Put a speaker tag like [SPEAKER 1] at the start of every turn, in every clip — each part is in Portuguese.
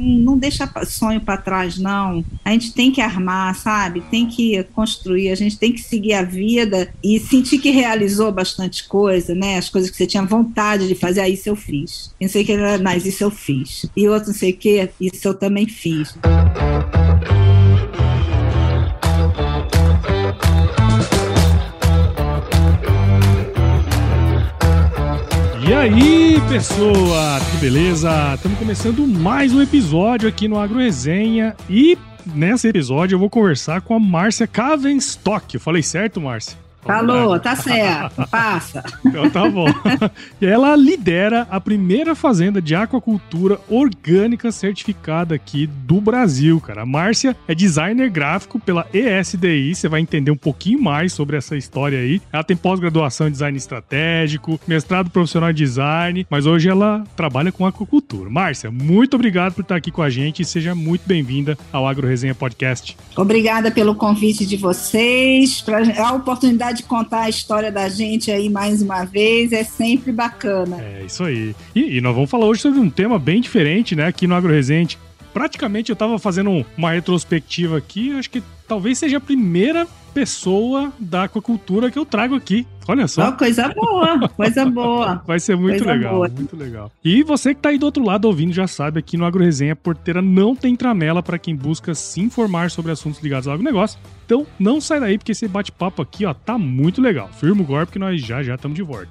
[SPEAKER 1] não, deixa sonho para trás, não. A gente tem que armar, sabe? Tem que construir, a gente tem que seguir a vida e sentir que realizou bastante coisa, né? As coisas que você tinha vontade de fazer, ah, isso eu fiz. Não sei que, mas isso eu fiz. E outro não sei o que, isso eu também fiz.
[SPEAKER 2] E aí, pessoa, que beleza? Estamos começando mais um episódio aqui no Agro Resenha e nesse episódio eu vou conversar com a Márcia Cavenstock. Eu falei certo, Márcia?
[SPEAKER 1] Falou, tá certo, passa.
[SPEAKER 2] Então tá bom. E ela lidera a primeira fazenda de aquacultura orgânica certificada aqui do Brasil, cara. A Márcia é designer gráfico pela ESDI, você vai entender um pouquinho mais sobre essa história aí. Ela tem pós-graduação em design estratégico, mestrado profissional em design, mas hoje ela trabalha com aquacultura. Márcia, muito obrigado por estar aqui com a gente e seja muito bem-vinda ao Agro Resenha Podcast.
[SPEAKER 1] Obrigada pelo convite de vocês, a oportunidade de contar a história da gente aí mais uma vez é sempre bacana.
[SPEAKER 2] É, isso aí. E, e nós vamos falar hoje sobre um tema bem diferente, né, aqui no Agro Resente. Praticamente eu estava fazendo uma retrospectiva aqui, acho que talvez seja a primeira pessoa da aquacultura que eu trago aqui. Olha só.
[SPEAKER 1] Oh, coisa boa, coisa boa.
[SPEAKER 2] Vai ser muito coisa legal, boa. muito legal. E você que tá aí do outro lado ouvindo já sabe, aqui no Agro Resenha Porteira não tem tramela para quem busca se informar sobre assuntos ligados ao agronegócio. Então não sai daí porque esse bate-papo aqui, ó, tá muito legal. Firma o golpe que nós já já estamos de volta.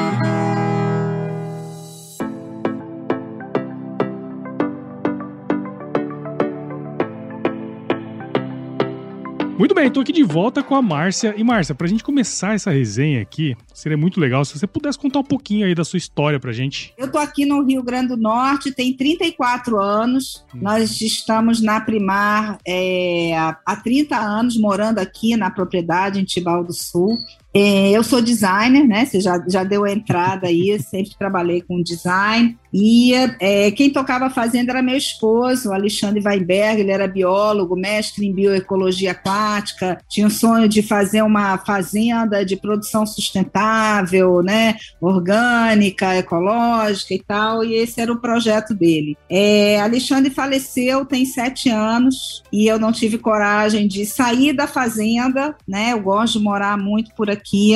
[SPEAKER 2] Muito bem, estou aqui de volta com a Márcia. E Márcia, para a gente começar essa resenha aqui, seria muito legal se você pudesse contar um pouquinho aí da sua história para a gente.
[SPEAKER 1] Eu estou aqui no Rio Grande do Norte, tem 34 anos. Hum. Nós estamos na Primar é, há 30 anos, morando aqui na propriedade em Tibau do Sul. É, eu sou designer, né? Você já, já deu a entrada aí, sempre trabalhei com design. E é, quem tocava a fazenda era meu esposo, Alexandre Weinberg, ele era biólogo, mestre em bioecologia aquática, tinha o sonho de fazer uma fazenda de produção sustentável, né? Orgânica, ecológica e tal, e esse era o projeto dele. É, Alexandre faleceu tem sete anos e eu não tive coragem de sair da fazenda, né? Eu gosto de morar muito por aqui aqui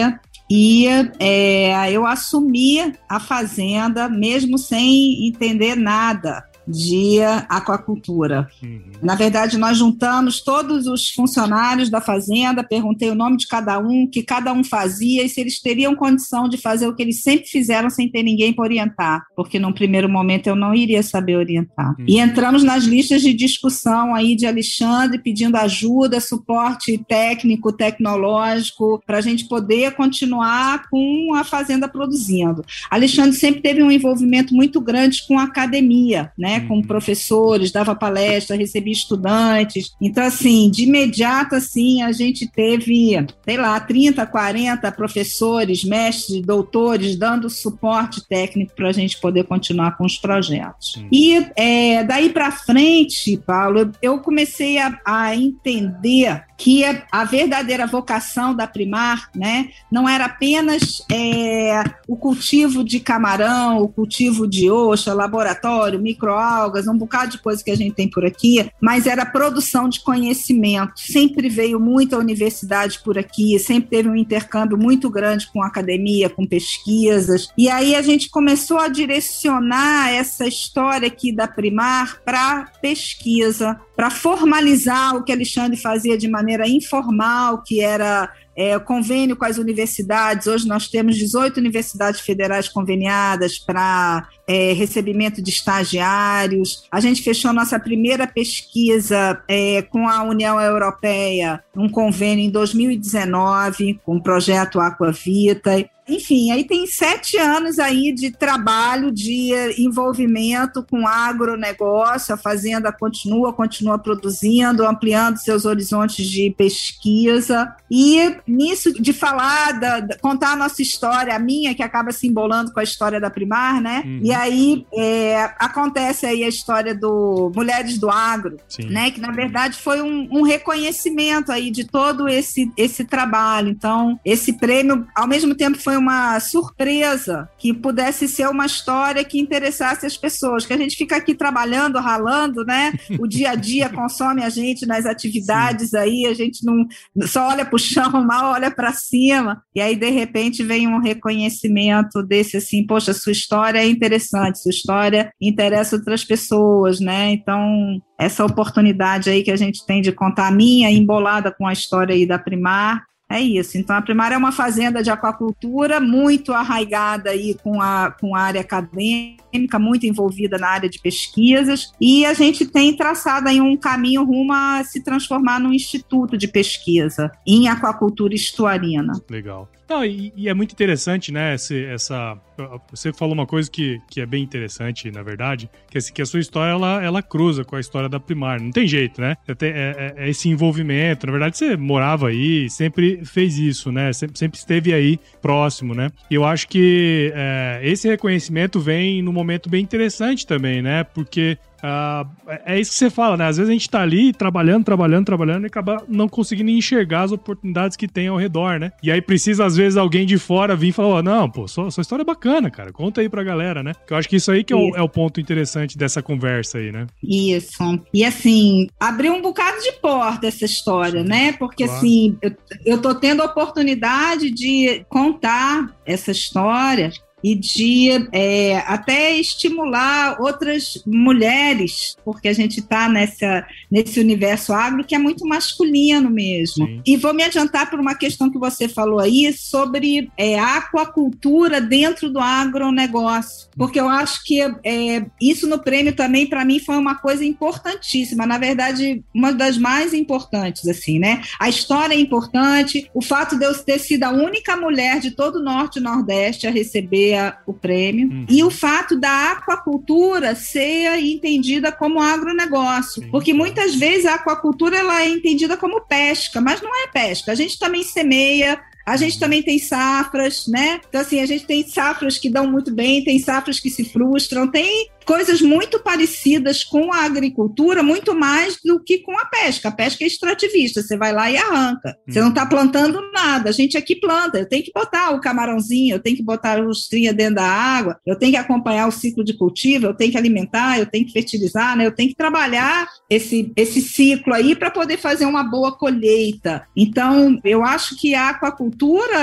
[SPEAKER 1] e é, eu assumi a fazenda mesmo sem entender nada de aquacultura. Uhum. Na verdade, nós juntamos todos os funcionários da fazenda, perguntei o nome de cada um, o que cada um fazia e se eles teriam condição de fazer o que eles sempre fizeram sem ter ninguém para orientar, porque num primeiro momento eu não iria saber orientar. Uhum. E entramos nas listas de discussão aí de Alexandre pedindo ajuda, suporte técnico, tecnológico, para a gente poder continuar com a fazenda produzindo. Alexandre sempre teve um envolvimento muito grande com a academia, né? Né, com professores, dava palestra, recebia estudantes. Então, assim, de imediato, assim, a gente teve, sei lá, 30, 40 professores, mestres, doutores, dando suporte técnico para a gente poder continuar com os projetos. Sim. E é, daí para frente, Paulo, eu comecei a, a entender que a verdadeira vocação da Primar né, não era apenas é, o cultivo de camarão, o cultivo de ostra, laboratório, micro microalgas, um bocado de coisa que a gente tem por aqui, mas era produção de conhecimento. Sempre veio muita universidade por aqui, sempre teve um intercâmbio muito grande com academia, com pesquisas. E aí a gente começou a direcionar essa história aqui da Primar para pesquisa, para formalizar o que Alexandre fazia de maneira informal, que era é, convênio com as universidades. Hoje nós temos 18 universidades federais conveniadas para é, recebimento de estagiários. A gente fechou nossa primeira pesquisa é, com a União Europeia, um convênio em 2019, com o projeto Aquavita. Enfim, aí tem sete anos aí de trabalho, de envolvimento com agronegócio, a fazenda continua, continua produzindo, ampliando seus horizontes de pesquisa. E nisso de falar, da, contar a nossa história, a minha, que acaba se embolando com a história da Primar, né? Uhum. E aí é, acontece aí a história do Mulheres do Agro, Sim. né? Que na verdade foi um, um reconhecimento aí de todo esse, esse trabalho. Então, esse prêmio, ao mesmo tempo, foi uma surpresa que pudesse ser uma história que interessasse as pessoas, que a gente fica aqui trabalhando, ralando, né? O dia a dia consome a gente nas atividades Sim. aí, a gente não só olha para o chão, mal olha para cima, e aí de repente vem um reconhecimento desse assim, poxa, sua história é interessante, sua história interessa outras pessoas, né? Então, essa oportunidade aí que a gente tem de contar a minha embolada com a história aí da Primar, é isso. Então, a primária é uma fazenda de aquacultura muito arraigada aí com a, com a área acadêmica, muito envolvida na área de pesquisas, e a gente tem traçado aí um caminho rumo a se transformar num instituto de pesquisa em aquacultura estuarina.
[SPEAKER 2] Legal. Não, e, e, é muito interessante, né? Esse, essa, você falou uma coisa que, que é bem interessante, na verdade, que, esse, que a sua história ela, ela cruza com a história da Primar. Não tem jeito, né? É, é, é, esse envolvimento. Na verdade, você morava aí, sempre fez isso, né? Sempre, sempre esteve aí próximo, né? E eu acho que é, esse reconhecimento vem num momento bem interessante também, né? Porque Uh, é isso que você fala, né? Às vezes a gente tá ali trabalhando, trabalhando, trabalhando e acaba não conseguindo enxergar as oportunidades que tem ao redor, né? E aí precisa, às vezes, alguém de fora vir e falar: oh, não, pô, sua, sua história é bacana, cara. Conta aí pra galera, né? Que eu acho que isso aí que é o, é o, ponto interessante dessa conversa aí, né?
[SPEAKER 1] Isso. E assim, abriu um bocado de porta essa história, né? Porque claro. assim, eu, eu tô tendo a oportunidade de contar essa história e de é, até estimular outras mulheres, porque a gente está nesse universo agro que é muito masculino mesmo. Sim. E vou me adiantar por uma questão que você falou aí sobre é, aquacultura dentro do agronegócio, porque eu acho que é, isso no prêmio também, para mim, foi uma coisa importantíssima, na verdade, uma das mais importantes, assim, né? A história é importante, o fato de eu ter sido a única mulher de todo o Norte e Nordeste a receber o prêmio, uhum. e o fato da aquacultura ser entendida como agronegócio, Sim. porque muitas vezes a aquacultura ela é entendida como pesca, mas não é pesca. A gente também semeia, a gente também tem safras, né? Então, assim, a gente tem safras que dão muito bem, tem safras que se frustram, tem coisas muito parecidas com a agricultura, muito mais do que com a pesca. A pesca é extrativista, você vai lá e arranca. Você não está uhum. plantando nada. A gente aqui planta. Eu tenho que botar o camarãozinho, eu tenho que botar a lustrinha dentro da água, eu tenho que acompanhar o ciclo de cultivo, eu tenho que alimentar, eu tenho que fertilizar, né? eu tenho que trabalhar esse, esse ciclo aí para poder fazer uma boa colheita. Então, eu acho que a aquacultura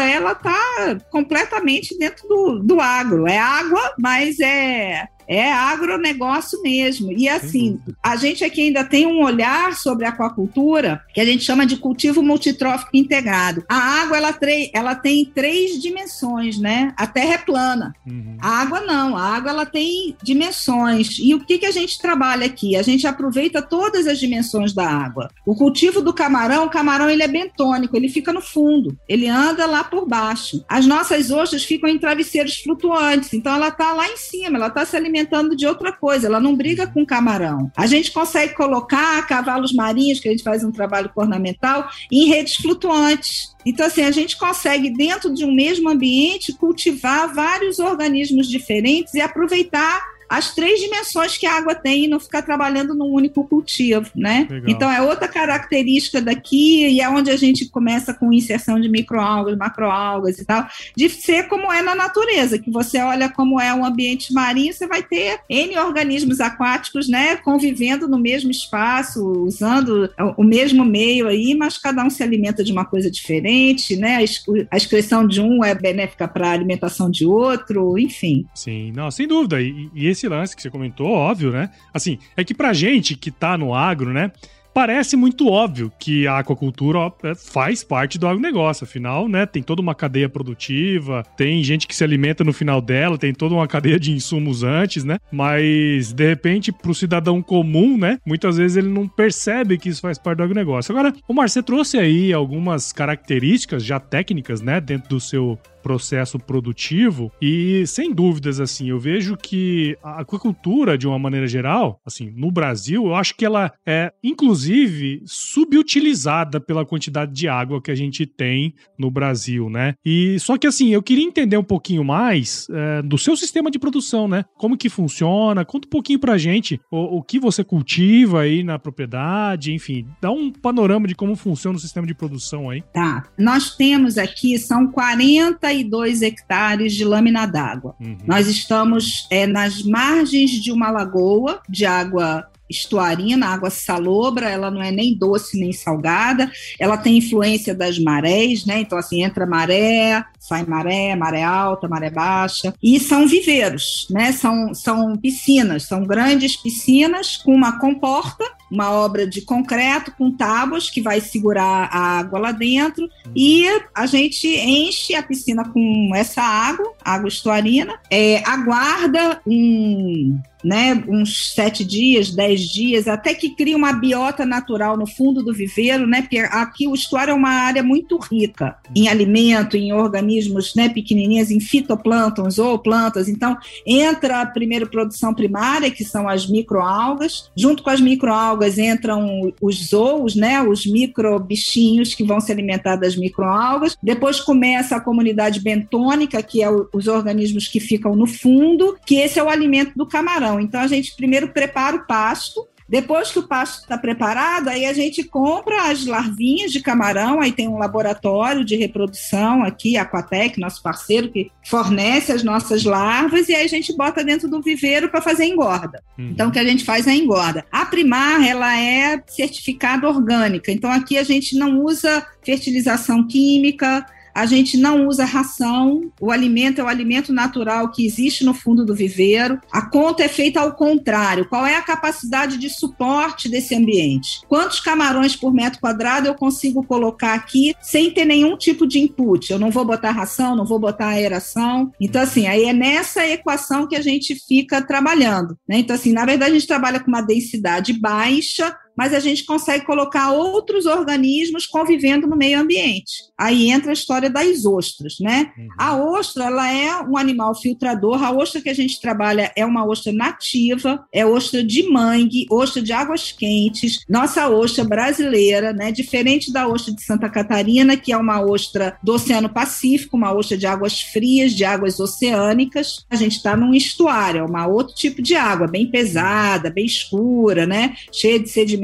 [SPEAKER 1] ela está completamente dentro do, do agro. É água, mas é é agronegócio mesmo. E assim, a gente aqui ainda tem um olhar sobre a aquacultura que a gente chama de cultivo multitrófico integrado. A água ela, ela tem três dimensões, né? A terra é plana. Uhum. A água não, a água ela tem dimensões. E o que, que a gente trabalha aqui? A gente aproveita todas as dimensões da água. O cultivo do camarão, o camarão ele é bentônico, ele fica no fundo, ele anda lá por baixo. As nossas ostras ficam em travesseiros flutuantes, então ela está lá em cima, ela está se alimentando alimentando de outra coisa, ela não briga com camarão. A gente consegue colocar cavalos marinhos, que a gente faz um trabalho ornamental, em redes flutuantes. Então, assim, a gente consegue, dentro de um mesmo ambiente, cultivar vários organismos diferentes e aproveitar as três dimensões que a água tem e não ficar trabalhando num único cultivo, né? Legal. Então é outra característica daqui e é onde a gente começa com inserção de microalgas, macroalgas e tal, de ser como é na natureza, que você olha como é um ambiente marinho, você vai ter N organismos aquáticos, né, convivendo no mesmo espaço, usando o mesmo meio aí, mas cada um se alimenta de uma coisa diferente, né? A excreção de um é benéfica para a alimentação de outro, enfim.
[SPEAKER 2] Sim, não, sem dúvida. E, e, esse lance que você comentou, óbvio, né? Assim, é que pra gente que tá no agro, né? parece muito óbvio que a aquacultura é, faz parte do agronegócio. Afinal, né, tem toda uma cadeia produtiva, tem gente que se alimenta no final dela, tem toda uma cadeia de insumos antes, né? Mas, de repente, pro cidadão comum, né, muitas vezes ele não percebe que isso faz parte do agronegócio. Agora, o Marcelo trouxe aí algumas características já técnicas, né, dentro do seu processo produtivo e sem dúvidas assim eu vejo que a aquacultura de uma maneira geral assim no Brasil eu acho que ela é inclusive subutilizada pela quantidade de água que a gente tem no Brasil né? E só que assim eu queria entender um pouquinho mais é, do seu sistema de produção né? Como que funciona? Conta um pouquinho pra gente o, o que você cultiva aí na propriedade enfim dá um panorama de como funciona o sistema de produção aí.
[SPEAKER 1] Tá. Nós temos aqui são 40 32 hectares de lâmina d'água. Uhum. Nós estamos é, nas margens de uma lagoa de água estuarina, água salobra, ela não é nem doce nem salgada, ela tem influência das marés, né? Então, assim, entra maré, sai maré, maré alta, maré baixa, e são viveiros, né? São, são piscinas, são grandes piscinas com uma comporta, uma obra de concreto com tábuas que vai segurar a água lá dentro, e a gente enche a piscina com essa água, água estuarina, é, aguarda um né, uns sete dias, dez dias, até que cria uma biota natural no fundo do viveiro, né, porque aqui o estuário é uma área muito rica em alimento, em organismos né, pequenininhos, em fitoplânctons ou plantas. Então, entra a primeira produção primária, que são as microalgas. Junto com as microalgas entram os zoos, né, os microbichinhos que vão se alimentar das microalgas. Depois começa a comunidade bentônica, que é o, os organismos que ficam no fundo, que esse é o alimento do camarão. Então a gente primeiro prepara o pasto, depois que o pasto está preparado, aí a gente compra as larvinhas de camarão, aí tem um laboratório de reprodução aqui, a Aquatec, nosso parceiro, que fornece as nossas larvas, e aí a gente bota dentro do viveiro para fazer engorda. Uhum. Então, o que a gente faz é a engorda. A primar, ela é certificada orgânica, então aqui a gente não usa fertilização química, a gente não usa ração, o alimento é o alimento natural que existe no fundo do viveiro. A conta é feita ao contrário. Qual é a capacidade de suporte desse ambiente? Quantos camarões por metro quadrado eu consigo colocar aqui sem ter nenhum tipo de input? Eu não vou botar ração, não vou botar aeração. Então, assim, aí é nessa equação que a gente fica trabalhando. Né? Então, assim, na verdade, a gente trabalha com uma densidade baixa, mas a gente consegue colocar outros organismos convivendo no meio ambiente. Aí entra a história das ostras, né? Uhum. A ostra, ela é um animal filtrador. A ostra que a gente trabalha é uma ostra nativa, é ostra de mangue, ostra de águas quentes. Nossa ostra brasileira, né? Diferente da ostra de Santa Catarina, que é uma ostra do Oceano Pacífico, uma ostra de águas frias, de águas oceânicas. A gente está num estuário, é uma outro tipo de água, bem pesada, bem escura, né? Cheia de sedimentos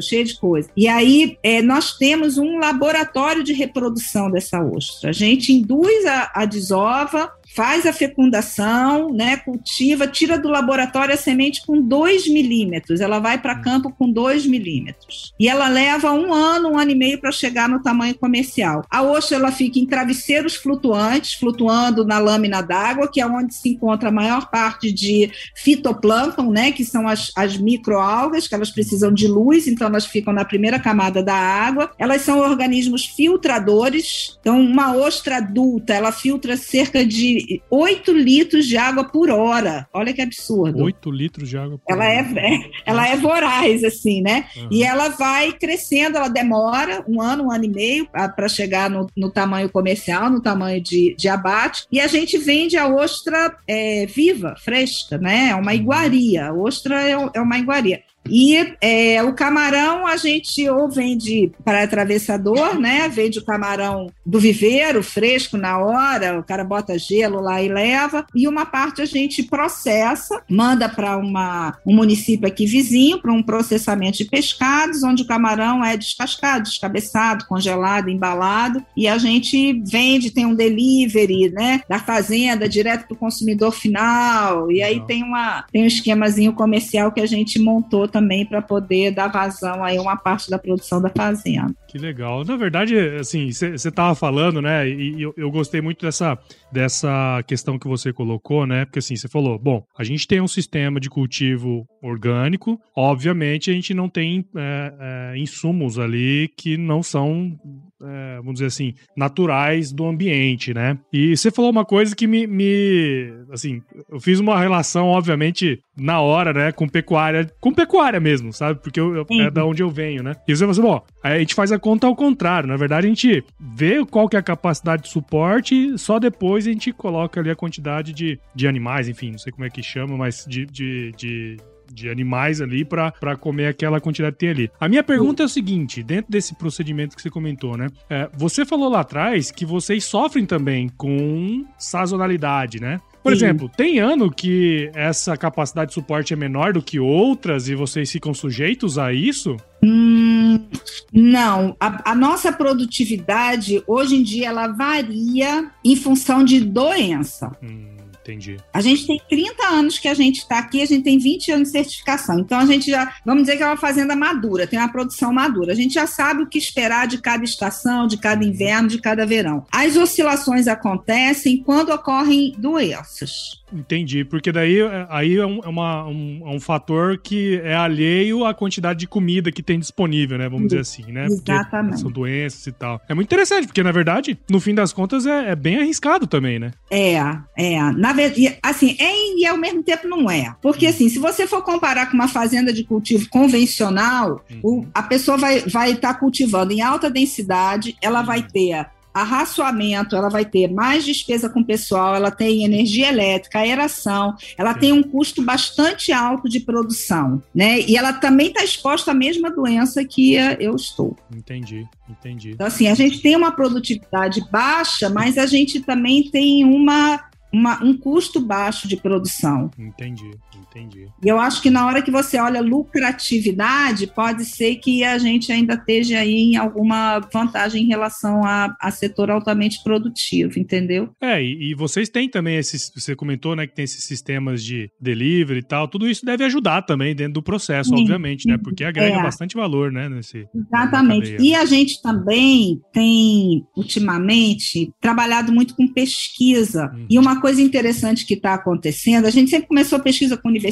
[SPEAKER 1] cheio de coisa. E aí é, nós temos um laboratório de reprodução dessa ostra. A gente induz a, a desova, faz a fecundação, né, cultiva, tira do laboratório a semente com 2 milímetros. Ela vai para campo com 2 milímetros. E ela leva um ano, um ano e meio para chegar no tamanho comercial. A ostra ela fica em travesseiros flutuantes, flutuando na lâmina d'água, que é onde se encontra a maior parte de fitoplâncton, né, que são as, as microalgas, que elas precisam de luz, então elas ficam na primeira camada da água. Elas são organismos filtradores. Então, uma ostra adulta, ela filtra cerca de 8 litros de água por hora. Olha que absurdo.
[SPEAKER 2] 8 litros de água por
[SPEAKER 1] ela
[SPEAKER 2] hora.
[SPEAKER 1] É, é, ela é voraz, assim, né? Uhum. E ela vai crescendo, ela demora um ano, um ano e meio para chegar no, no, tamanho comercial, no tamanho de, de abate. E a gente vende a ostra é, viva, fresca, né? É uma uhum. iguaria. A ostra é, é uma iguaria. E é, o camarão a gente ou vende para atravessador, né? Vende o camarão do viveiro, fresco na hora, o cara bota gelo lá e leva. E uma parte a gente processa, manda para um município aqui vizinho, para um processamento de pescados, onde o camarão é descascado, descabeçado, congelado, embalado. E a gente vende, tem um delivery, né? Da fazenda direto para o consumidor final. E aí tem, uma, tem um esquemazinho comercial que a gente montou também para poder dar vazão aí uma parte da produção da fazenda.
[SPEAKER 2] Que legal. Na verdade, assim, você estava falando, né? E eu, eu gostei muito dessa, dessa questão que você colocou, né? Porque assim, você falou, bom, a gente tem um sistema de cultivo orgânico, obviamente a gente não tem é, é, insumos ali que não são é, vamos dizer assim, naturais do ambiente, né? E você falou uma coisa que me, me, assim, eu fiz uma relação, obviamente, na hora, né, com pecuária, com pecuária mesmo, sabe? Porque eu, eu, é da onde eu venho, né? E você falou assim, bom, a gente faz a conta ao contrário, na verdade a gente vê qual que é a capacidade de suporte, só depois a gente coloca ali a quantidade de, de animais, enfim, não sei como é que chama, mas de, de, de de animais ali para comer aquela quantidade que tem ali. A minha pergunta é o seguinte: dentro desse procedimento que você comentou, né? É, você falou lá atrás que vocês sofrem também com sazonalidade, né? Por Sim. exemplo, tem ano que essa capacidade de suporte é menor do que outras e vocês ficam sujeitos a isso?
[SPEAKER 1] Hum, não, a, a, nossa produtividade hoje em dia ela varia em função de doença. Hum.
[SPEAKER 2] Entendi.
[SPEAKER 1] A gente tem 30 anos que a gente está aqui, a gente tem 20 anos de certificação. Então a gente já, vamos dizer que é uma fazenda madura, tem uma produção madura. A gente já sabe o que esperar de cada estação, de cada inverno, de cada verão. As oscilações acontecem quando ocorrem doenças.
[SPEAKER 2] Entendi, porque daí aí é, um, é, uma, um, é um fator que é alheio à quantidade de comida que tem disponível, né? Vamos dizer assim, né?
[SPEAKER 1] Exatamente. Porque
[SPEAKER 2] são doenças e tal. É muito interessante, porque na verdade, no fim das contas, é, é bem arriscado também, né?
[SPEAKER 1] É, é. Na verdade, assim, é e ao mesmo tempo não é. Porque hum. assim, se você for comparar com uma fazenda de cultivo convencional, hum. o, a pessoa vai estar vai tá cultivando em alta densidade, ela vai ter arraçoamento, ela vai ter mais despesa com pessoal, ela tem energia elétrica, aeração, ela tem um custo bastante alto de produção, né? E ela também está exposta à mesma doença que eu estou.
[SPEAKER 2] Entendi, entendi.
[SPEAKER 1] Então, assim, a gente tem uma produtividade baixa, mas a gente também tem uma uma, um custo baixo de produção.
[SPEAKER 2] Entendi, entendi.
[SPEAKER 1] E eu acho que na hora que você olha lucratividade, pode ser que a gente ainda esteja aí em alguma vantagem em relação a, a setor altamente produtivo, entendeu?
[SPEAKER 2] É, e, e, vocês têm também esses, você comentou, né, que tem esses sistemas de delivery e tal, tudo isso deve ajudar também dentro do processo, sim, obviamente, sim. né, porque agrega é. bastante valor, né, nesse...
[SPEAKER 1] Exatamente. E a gente também tem, ultimamente, trabalhado muito com pesquisa, hum. e uma coisa interessante que está acontecendo, a gente sempre começou a pesquisa com universidade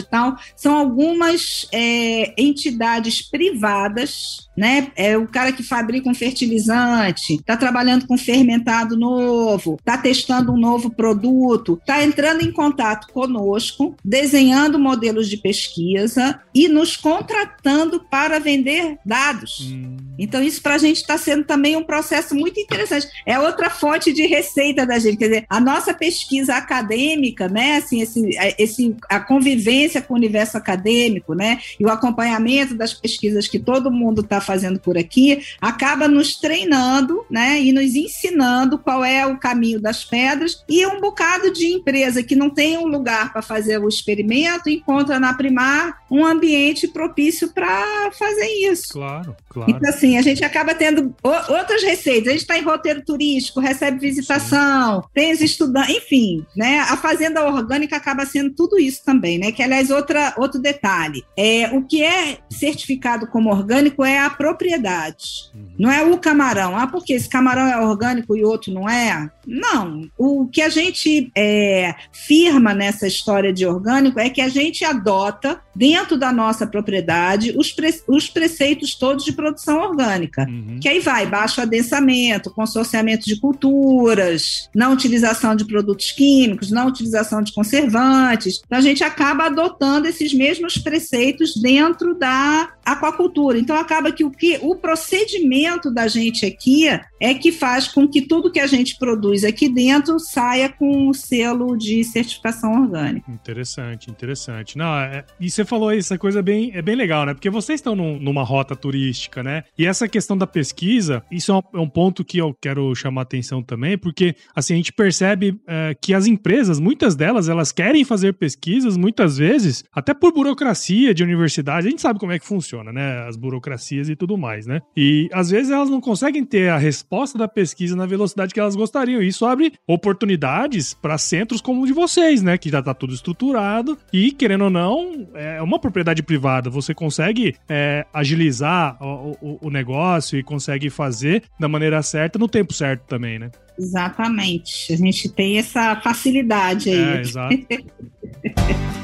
[SPEAKER 1] e tal, são algumas é, entidades privadas, né? É o cara que fabrica um fertilizante, está trabalhando com fermentado novo, está testando um novo produto, está entrando em contato conosco, desenhando modelos de pesquisa e nos contratando para vender dados. Hum. Então, isso para a gente está sendo também um processo muito interessante. É outra fonte de receita da gente. Quer dizer, a nossa pesquisa acadêmica, né? Assim, esse, esse, a convivência com o universo acadêmico, né? E o acompanhamento das pesquisas que todo mundo está fazendo por aqui, acaba nos treinando, né? E nos ensinando qual é o caminho das pedras. E um bocado de empresa que não tem um lugar para fazer o experimento encontra na Primar um ambiente propício para fazer isso.
[SPEAKER 2] Claro, claro.
[SPEAKER 1] Então, assim, a gente acaba tendo outras receitas. A gente está em roteiro turístico, recebe visitação, Sim. tem os estudantes, enfim, né? A fazenda orgânica acaba sendo tudo isso também, né? Que, aliás, outra, outro detalhe. É, o que é certificado como orgânico é a propriedade. Uhum. Não é o camarão. Ah, porque esse camarão é orgânico e outro não é? Não. O que a gente é, firma nessa história de orgânico é que a gente adota, dentro da nossa propriedade, os, pre os preceitos todos de produção orgânica. Uhum. Que aí vai baixo adensamento, consorciamento de culturas, não utilização de produtos químicos, não utilização de conservantes. Então a gente acaba adotando esses mesmos preceitos dentro da aquacultura. Então acaba que o que o procedimento da gente aqui é que faz com que tudo que a gente produz aqui dentro saia com o selo de certificação orgânica.
[SPEAKER 2] Interessante, interessante. Não, é, e você falou aí, essa coisa bem, é bem legal, né? Porque vocês estão num, numa rota turística, né? E essa questão da pesquisa, isso é um, é um ponto que eu quero chamar atenção também, porque assim, a gente percebe é, que as empresas, muitas delas, elas querem fazer pesquisas, muitas vezes, até por burocracia de universidade, a gente sabe como é que funciona, né? As burocracias e tudo mais, né? E às vezes elas não conseguem ter a resposta da pesquisa na velocidade que elas gostariam. E isso abre oportunidades para centros como o de vocês, né? Que já tá tudo estruturado e, querendo ou não, é uma propriedade privada. Você consegue é, agilizar o, o, o negócio e consegue fazer da maneira certa no tempo certo também, né?
[SPEAKER 1] Exatamente. A gente tem essa facilidade aí. É, exato.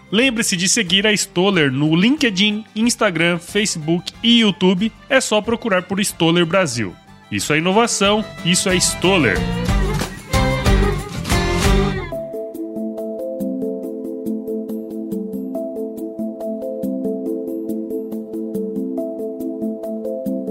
[SPEAKER 2] Lembre-se de seguir a Stoller no LinkedIn, Instagram, Facebook e YouTube. É só procurar por Stoller Brasil. Isso é inovação, isso é Stoller.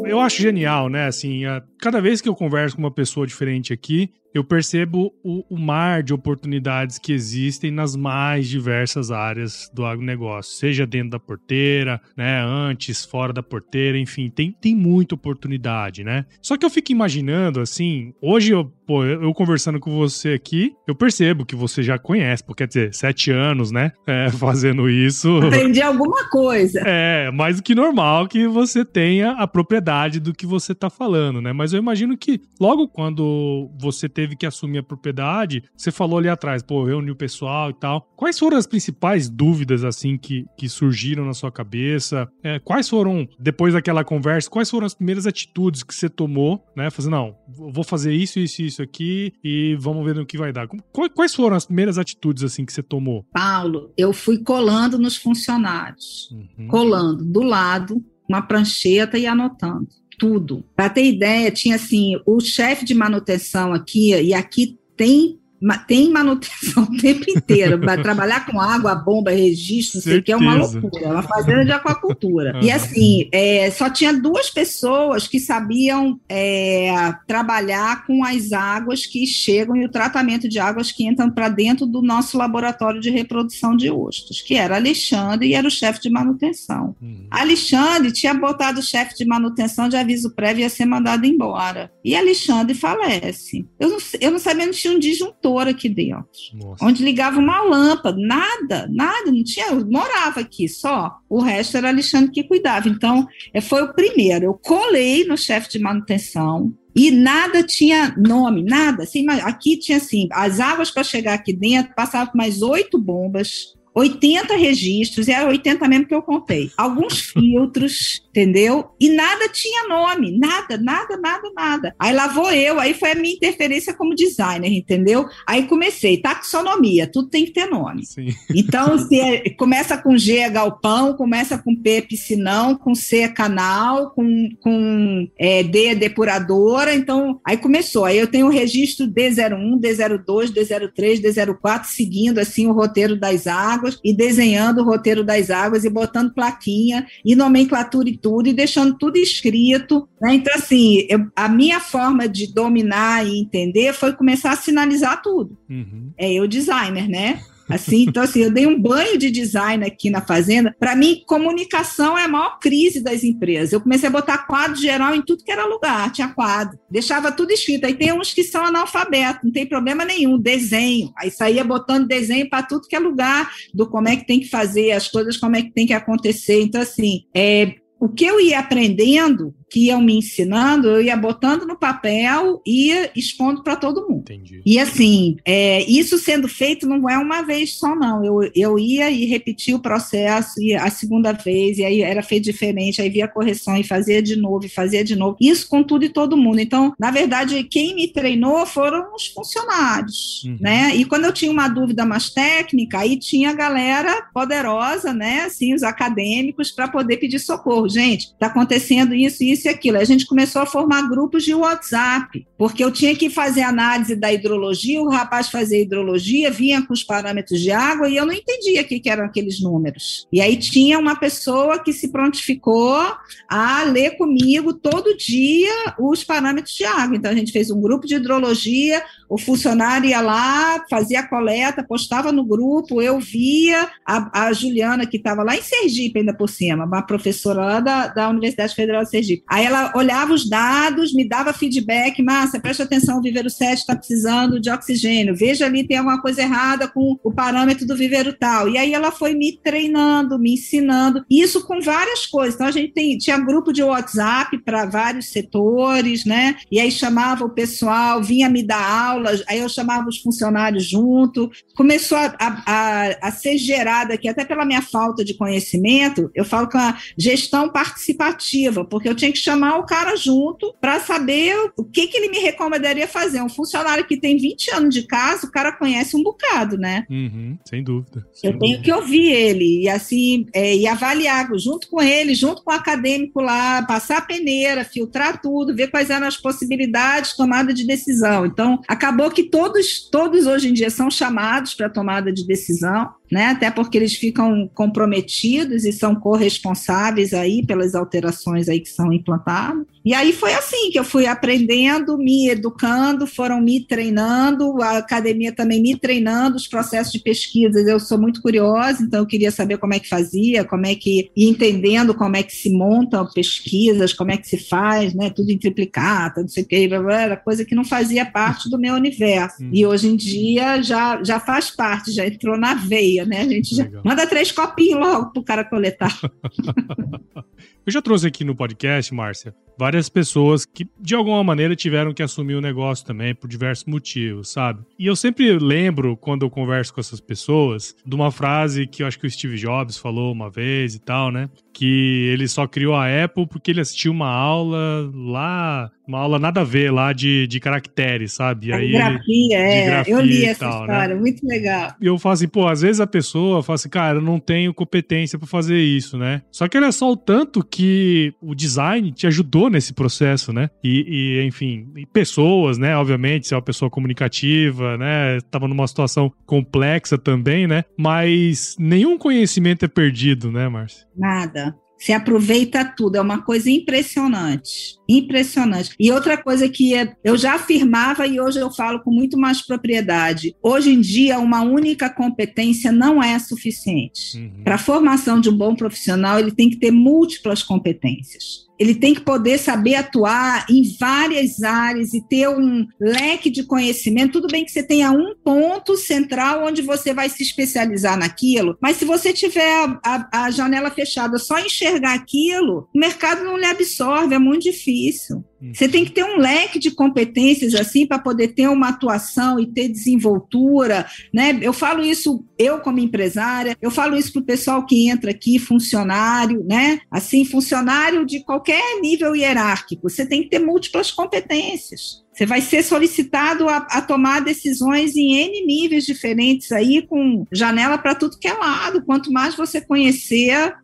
[SPEAKER 2] Eu acho genial, né? Assim, cada vez que eu converso com uma pessoa diferente aqui, eu percebo o, o, mar de oportunidades que existem nas mais diversas áreas do agronegócio, seja dentro da porteira, né, antes, fora da porteira, enfim, tem, tem muita oportunidade, né? Só que eu fico imaginando, assim, hoje eu, pô, eu conversando com você aqui, eu percebo que você já conhece, porque quer dizer, sete anos, né, é, fazendo isso.
[SPEAKER 1] Aprendi alguma coisa.
[SPEAKER 2] É, mais do que normal que você tenha a propriedade do que você tá falando, né? Mas eu imagino que logo quando você tem teve que assumir a propriedade, você falou ali atrás, pô, reuniu o pessoal e tal. Quais foram as principais dúvidas, assim, que, que surgiram na sua cabeça? É, quais foram, depois daquela conversa, quais foram as primeiras atitudes que você tomou, né? Fazer, não, vou fazer isso, isso e isso aqui e vamos ver no que vai dar. Quais foram as primeiras atitudes, assim, que você tomou?
[SPEAKER 1] Paulo, eu fui colando nos funcionários. Uhum. Colando do lado, uma prancheta e anotando tudo. Para ter ideia, tinha assim, o chefe de manutenção aqui, e aqui tem tem manutenção o tempo inteiro. Trabalhar com água, bomba, registro, não sei o que, é uma loucura. É uma fazenda de aquacultura. E assim, é, só tinha duas pessoas que sabiam é, trabalhar com as águas que chegam e o tratamento de águas que entram para dentro do nosso laboratório de reprodução de ostros, que era Alexandre e era o chefe de manutenção. Uhum. Alexandre tinha botado o chefe de manutenção de aviso prévio ia ser mandado embora. E Alexandre falece. Eu não, eu não sabia, não tinha um disjuntor aqui dentro, Nossa. onde ligava uma lâmpada, nada, nada, não tinha, morava aqui só, o resto era Alexandre que cuidava. Então, é, foi o primeiro. Eu colei no chefe de manutenção, e nada tinha nome, nada. Assim, aqui tinha assim, as águas para chegar aqui dentro passavam por mais oito bombas, 80 registros, e era 80 mesmo que eu contei. Alguns filtros, entendeu? E nada tinha nome, nada, nada, nada, nada. Aí lá vou eu, aí foi a minha interferência como designer, entendeu? Aí comecei, taxonomia, tudo tem que ter nome. Sim. Então, se é, começa com G é galpão, começa com P é piscinão, com C é canal, com, com é, D é depuradora, então, aí começou. Aí eu tenho o registro D01, D02, D03, D04, seguindo assim o roteiro das águas e desenhando o roteiro das águas e botando plaquinha e nomenclatura e tudo e deixando tudo escrito. Né? Então, assim, eu, a minha forma de dominar e entender foi começar a sinalizar tudo. Uhum. É eu designer, né? Assim, então assim, eu dei um banho de design aqui na fazenda. Para mim, comunicação é a maior crise das empresas. Eu comecei a botar quadro geral em tudo que era lugar, tinha quadro. Deixava tudo escrito. Aí tem uns que são analfabetos, não tem problema nenhum, desenho. Aí saía botando desenho para tudo que é lugar, do como é que tem que fazer, as coisas como é que tem que acontecer. Então assim, é, o que eu ia aprendendo que iam me ensinando, eu ia botando no papel e ia expondo para todo mundo. Entendi. E assim, é, isso sendo feito não é uma vez só, não. Eu, eu ia e repetia o processo e a segunda vez, e aí era feito diferente, aí via correção e fazia de novo, e fazia de novo. Isso com tudo e todo mundo. Então, na verdade, quem me treinou foram os funcionários, uhum. né? E quando eu tinha uma dúvida mais técnica, aí tinha a galera poderosa, né? Assim, os acadêmicos, para poder pedir socorro. Gente, está acontecendo isso, isso isso e aquilo. A gente começou a formar grupos de WhatsApp, porque eu tinha que fazer análise da hidrologia, o rapaz fazia hidrologia, vinha com os parâmetros de água e eu não entendia o que, que eram aqueles números. E aí tinha uma pessoa que se prontificou a ler comigo todo dia os parâmetros de água. Então a gente fez um grupo de hidrologia, o funcionário ia lá, fazia a coleta, postava no grupo, eu via a, a Juliana, que estava lá em Sergipe, ainda por cima, uma professora lá da, da Universidade Federal de Sergipe. Aí ela olhava os dados, me dava feedback, Márcia, preste atenção, o viveiro 7 está precisando de oxigênio, veja ali, tem alguma coisa errada com o parâmetro do viveiro tal. E aí ela foi me treinando, me ensinando, isso com várias coisas. Então a gente tem, tinha grupo de WhatsApp para vários setores, né? E aí chamava o pessoal, vinha me dar aula, aulas, aí eu chamava os funcionários junto, começou a, a, a, ser gerada aqui, até pela minha falta de conhecimento, eu falo com a gestão participativa, porque eu tinha que chamar o cara junto para saber o que, que ele me recomendaria fazer. Um funcionário que tem 20 anos de casa, o cara conhece um bocado, né?
[SPEAKER 2] Uhum, sem dúvida.
[SPEAKER 1] Sem
[SPEAKER 2] eu
[SPEAKER 1] dúvida. tenho que ouvir ele e assim, é, e avaliar junto com ele, junto com o acadêmico lá, passar a peneira, filtrar tudo, ver quais eram as possibilidades, tomada de decisão. Então, acabou que todos, todos hoje em dia são chamados para tomada de decisão né? Até porque eles ficam comprometidos e são corresponsáveis aí pelas alterações aí que são implantadas. E aí foi assim que eu fui aprendendo, me educando, foram me treinando, a academia também me treinando, os processos de pesquisas. Eu sou muito curiosa, então eu queria saber como é que fazia, como é que e entendendo como é que se montam pesquisas, como é que se faz, né? Tudo em triplicata, não sei o que, era coisa que não fazia parte do meu universo. Hum. E hoje em dia já já faz parte, já entrou na veia né? A gente já Legal. manda três copinhos logo pro cara coletar.
[SPEAKER 2] Eu já trouxe aqui no podcast, Márcia, várias pessoas que de alguma maneira tiveram que assumir o negócio também por diversos motivos, sabe? E eu sempre lembro, quando eu converso com essas pessoas, de uma frase que eu acho que o Steve Jobs falou uma vez e tal, né? Que ele só criou a Apple porque ele assistiu uma aula lá uma aula nada a ver lá de, de caracteres, sabe?
[SPEAKER 1] E aí grafia, é. Grafia eu li essa tal, né? história, né? muito legal.
[SPEAKER 2] E eu falo assim, pô, às vezes a pessoa fala assim, cara, eu não tenho competência para fazer isso, né? Só que olha só o tanto que o design te ajudou nesse processo, né? E, e enfim, e pessoas, né? Obviamente, se é uma pessoa comunicativa, né? Tava numa situação complexa também, né? Mas nenhum conhecimento é perdido, né, Márcia?
[SPEAKER 1] Nada se aproveita tudo, é uma coisa impressionante, impressionante. E outra coisa que é, eu já afirmava e hoje eu falo com muito mais propriedade, hoje em dia uma única competência não é suficiente. Uhum. Para a formação de um bom profissional, ele tem que ter múltiplas competências ele tem que poder saber atuar em várias áreas e ter um leque de conhecimento. Tudo bem que você tenha um ponto central onde você vai se especializar naquilo, mas se você tiver a, a, a janela fechada, só enxergar aquilo, o mercado não lhe absorve, é muito difícil. Você tem que ter um leque de competências assim para poder ter uma atuação e ter desenvoltura, né? Eu falo isso eu como empresária, eu falo isso para o pessoal que entra aqui, funcionário, né? Assim, funcionário de qualquer nível hierárquico, você tem que ter múltiplas competências. Você vai ser solicitado a, a, tomar decisões em N níveis diferentes aí, com janela para tudo que é lado. Quanto mais você conhecer,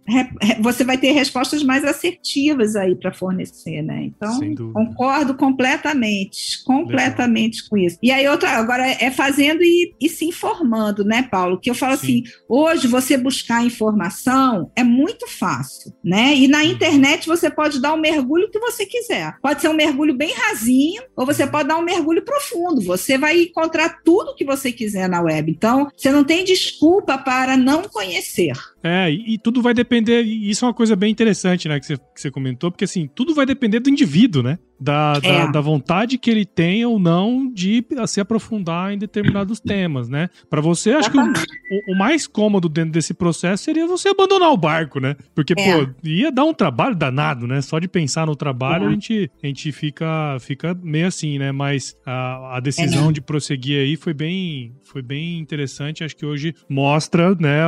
[SPEAKER 1] você vai ter respostas mais assertivas aí para fornecer, né? Então, concordo completamente, completamente Legal. com isso. E aí, outra, agora é fazendo e, e, se informando, né, Paulo? Que eu falo Sim. assim, hoje você buscar informação é muito fácil, né? E na internet você pode dar o mergulho que você quiser. Pode ser um mergulho bem rasinho, ou você você pode dar um mergulho profundo, você vai encontrar tudo que você quiser na web. Então, você não tem desculpa para não conhecer.
[SPEAKER 2] É, e, e, tudo vai depender, e isso é uma coisa bem interessante, né, que você, que você comentou, porque assim, tudo vai depender do indivíduo, né? Da, é. da, da, vontade que ele tem ou não de se aprofundar em determinados temas, né? Para você, acho que o, o, o, mais cômodo dentro desse processo seria você abandonar o barco, né? Porque, é. pô, ia dar um trabalho danado, né? Só de pensar no trabalho, é. a, gente, a gente fica, fica meio assim, né? Mas a, a decisão é. de prosseguir aí foi bem, foi bem interessante. Acho que hoje mostra, né,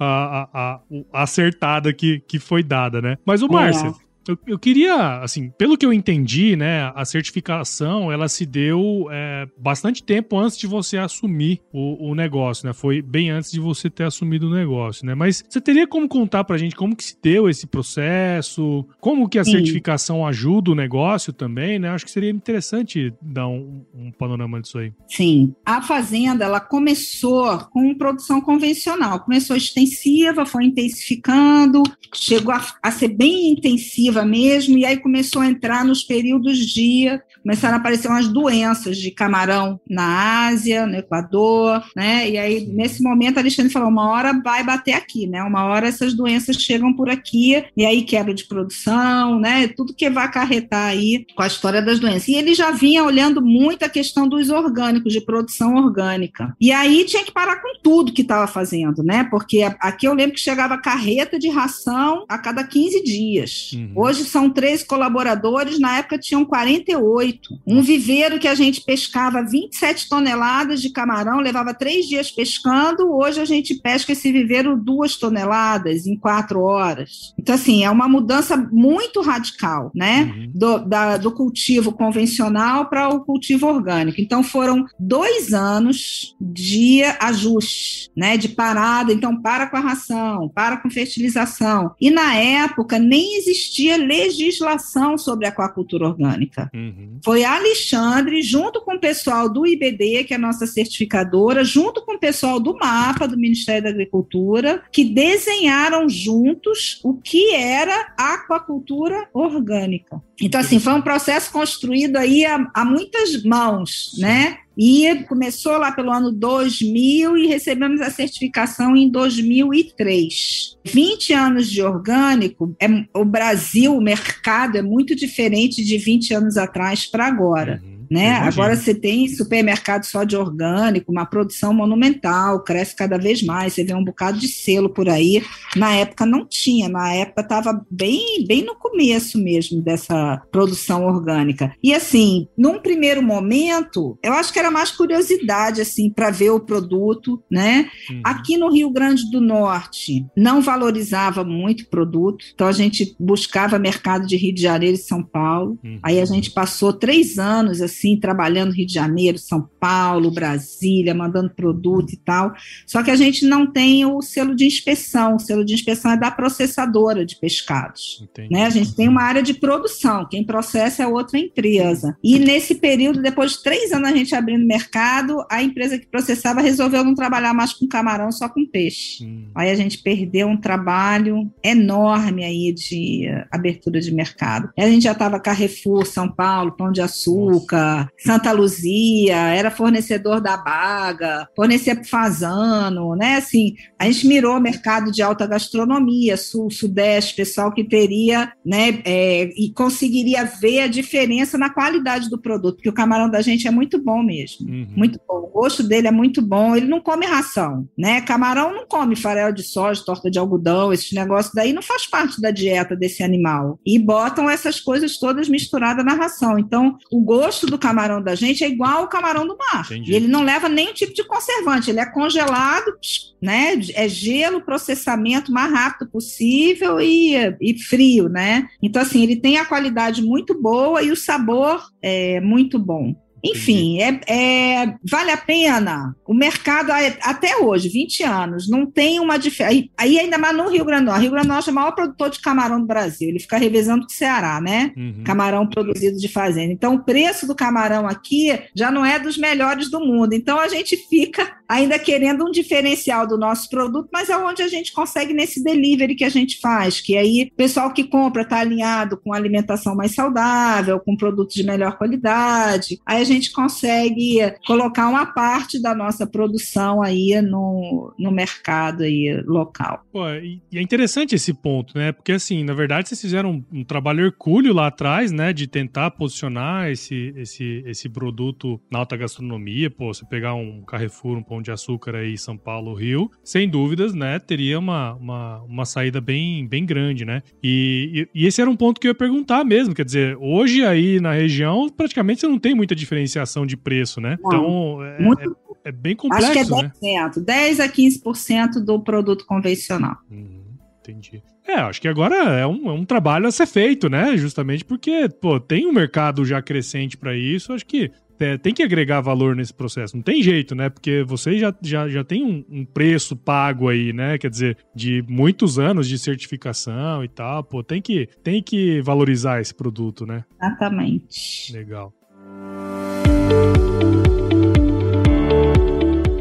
[SPEAKER 2] a, a a, a acertada que, que foi dada, né? Mas o Márcio, é. Eu, eu, queria, assim, pelo que eu entendi, né, a certificação ela se deu é, bastante tempo antes de você assumir o, o, negócio, né? Foi bem antes de você ter assumido o negócio, né? Mas você teria como contar pra gente como que se deu esse processo, como que a Sim. certificação ajuda o negócio também, né? Acho que seria interessante dar um, um panorama disso aí.
[SPEAKER 1] Sim. A fazenda, ela começou com produção convencional, começou extensiva, foi intensificando, chegou a, a ser bem intensiva mesmo, e aí começou a entrar nos períodos de. Começaram a aparecer umas doenças de camarão na Ásia, no Equador, né? E aí, nesse momento, a Alexandre falou: uma hora vai bater aqui, né? Uma hora essas doenças chegam por aqui, e aí quebra de produção, né? Tudo que vai acarretar aí com a história das doenças. E ele já vinha olhando muito a questão dos orgânicos, de produção orgânica. E aí tinha que parar com tudo que estava fazendo, né? Porque aqui eu lembro que chegava carreta de ração a cada 15 dias. Uhum. Hoje são 13 colaboradores, na época tinham 48. Um viveiro que a gente pescava 27 toneladas de camarão, levava três dias pescando, hoje a gente pesca esse viveiro duas toneladas em quatro horas. Então, assim, é uma mudança muito radical, né? Uhum. Do, da, do cultivo convencional para o cultivo orgânico. Então, foram dois anos de ajuste, né? De parada. Então, para com a ração, para com fertilização. E na época nem existia legislação sobre aquacultura orgânica. Uhum. Foi Alexandre, junto com o pessoal do IBD, que é a nossa certificadora, junto com o pessoal do MAPA, do Ministério da Agricultura, que desenharam juntos o que era aquacultura orgânica. Então, assim, foi um processo construído aí a, a muitas mãos, né? E começou lá pelo ano 2000 e recebemos a certificação em 2003. 20 anos de orgânico, é, o Brasil, o mercado é muito diferente de 20 anos atrás para agora. Uhum. Né? Agora você tem supermercado só de orgânico, uma produção monumental, cresce cada vez mais, você vê um bocado de selo por aí. Na época não tinha, na época estava bem, bem no começo mesmo dessa produção orgânica. E assim, num primeiro momento, eu acho que era mais curiosidade assim para ver o produto, né? Uhum. Aqui no Rio Grande do Norte não valorizava muito o produto, então a gente buscava mercado de Rio de Janeiro e São Paulo. Uhum. Aí a gente passou três anos assim assim, trabalhando Rio de Janeiro, São Paulo, Brasília, mandando produto e tal. Só que a gente não tem o selo de inspeção. O selo de inspeção é da processadora de pescados. Né? A gente tem uma área de produção, quem processa é outra empresa. E nesse período, depois de três anos a gente abrindo mercado, a empresa que processava resolveu não trabalhar mais com camarão, só com peixe. Hum. Aí a gente perdeu um trabalho enorme aí de abertura de mercado. A gente já estava Carrefour, São Paulo, Pão de Açúcar, Santa Luzia, era fornecedor da Baga, fornecia Fazano, né? Assim, a gente mirou o mercado de alta gastronomia, sul, sudeste, pessoal que teria, né, é, e conseguiria ver a diferença na qualidade do produto, porque o camarão da gente é muito bom mesmo, uhum. muito bom. O gosto dele é muito bom, ele não come ração, né? Camarão não come farelo de soja, torta de algodão, esses negócios daí não faz parte da dieta desse animal. E botam essas coisas todas misturadas na ração. Então, o gosto do do camarão da gente é igual ao camarão do mar. Entendi. Ele não leva nenhum tipo de conservante, ele é congelado, né? É gelo, processamento mais rápido possível e, e frio, né? Então, assim, ele tem a qualidade muito boa e o sabor é muito bom. Enfim, é, é, vale a pena. O mercado, até hoje, 20 anos, não tem uma diferença. Aí, ainda mais no Rio Grande do Norte. Rio Grande do Norte é o maior produtor de camarão do Brasil. Ele fica revezando com o Ceará, né? Uhum. Camarão produzido de fazenda. Então, o preço do camarão aqui já não é dos melhores do mundo. Então, a gente fica ainda querendo um diferencial do nosso produto, mas é onde a gente consegue nesse delivery que a gente faz, que aí o pessoal que compra está alinhado com alimentação mais saudável, com produtos de melhor qualidade. Aí a gente consegue colocar uma parte da nossa produção aí no, no mercado aí local.
[SPEAKER 2] Pô, e é interessante esse ponto, né? Porque assim, na verdade, vocês fizeram um, um trabalho hercúleo lá atrás, né? De tentar posicionar esse, esse, esse produto na alta gastronomia. Pô, você pegar um Carrefour, um Pão de Açúcar aí, São Paulo, Rio, sem dúvidas, né? Teria uma, uma, uma saída bem, bem grande, né? E, e, e esse era um ponto que eu ia perguntar mesmo. Quer dizer, hoje aí na região, praticamente você não tem muita diferenciação de preço, né? Não, então, é, muito... é, é, bem complexo, Acho que é 10%,
[SPEAKER 1] né? 10 a 15% do produto convencional.
[SPEAKER 2] Uhum, entendi. É, acho que agora é um, é um trabalho a ser feito, né? Justamente porque, pô, tem um mercado já crescente para isso. Acho que é, tem que agregar valor nesse processo. Não tem jeito, né? Porque você já, já, já tem um, um, preço pago aí, né? Quer dizer, de muitos anos de certificação e tal. Pô, tem que, tem que valorizar esse produto, né?
[SPEAKER 1] Exatamente.
[SPEAKER 2] Legal.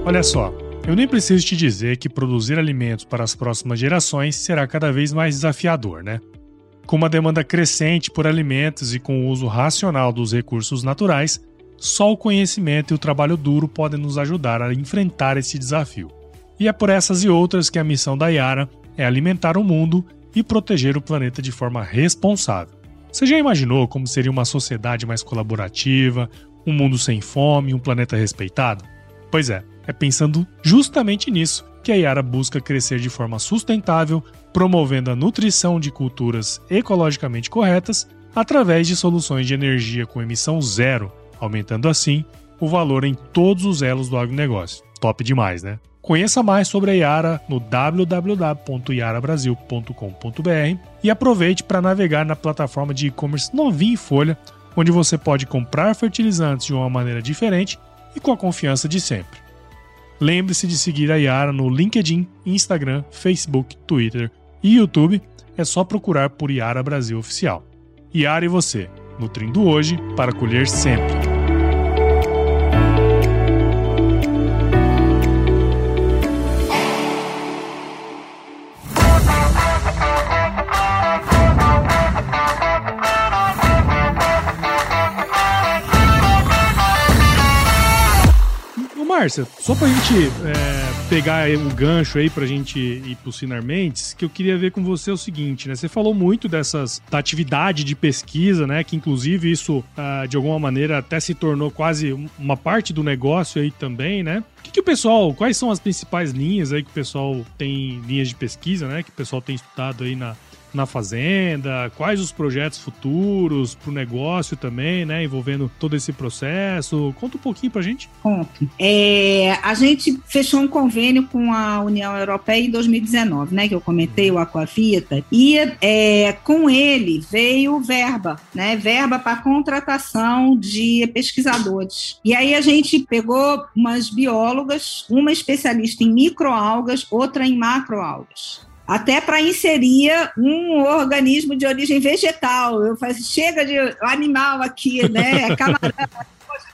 [SPEAKER 2] Olha só, eu nem preciso te dizer que produzir alimentos para as próximas gerações será cada vez mais desafiador, né? Com uma demanda crescente por alimentos e com o uso racional dos recursos naturais, só o conhecimento e o trabalho duro podem nos ajudar a enfrentar esse desafio. E é por essas e outras que a missão da Yara é alimentar o mundo e proteger o planeta de forma responsável. Você já imaginou como seria uma sociedade mais colaborativa, um mundo sem fome, um planeta respeitado? Pois é, é pensando justamente nisso que a Yara busca crescer de forma sustentável, promovendo a nutrição de culturas ecologicamente corretas através de soluções de energia com emissão zero, aumentando assim o valor em todos os elos do agronegócio. Top demais, né? Conheça mais sobre a Yara no www.yarabrasil.com.br e aproveite para navegar na plataforma de e-commerce novinha em folha, onde você pode comprar fertilizantes de uma maneira diferente e com a confiança de sempre. Lembre-se de seguir a Yara no LinkedIn, Instagram, Facebook, Twitter e YouTube. É só procurar por Yara Brasil Oficial. Yara e você, nutrindo hoje para colher sempre. Márcia, só pra gente é, pegar o gancho aí pra gente ir pro Sinar Mendes, que eu queria ver com você o seguinte, né? Você falou muito dessas da atividade de pesquisa, né? Que inclusive isso, ah, de alguma maneira, até se tornou quase uma parte do negócio aí também, né? O que, que o pessoal, quais são as principais linhas aí que o pessoal tem, linhas de pesquisa, né? Que o pessoal tem estudado aí na, na fazenda, quais os projetos futuros para o negócio também, né, envolvendo todo esse processo. Conta um pouquinho para a gente.
[SPEAKER 1] Conto. É, a gente fechou um convênio com a União Europeia em 2019, né, que eu comentei, o Aquavita, e é, com ele veio verba, né, verba para contratação de pesquisadores. E aí a gente pegou umas biólogas, uma especialista em microalgas, outra em macroalgas até para inserir um organismo de origem vegetal. Eu falei, chega de animal aqui, né? Camarão,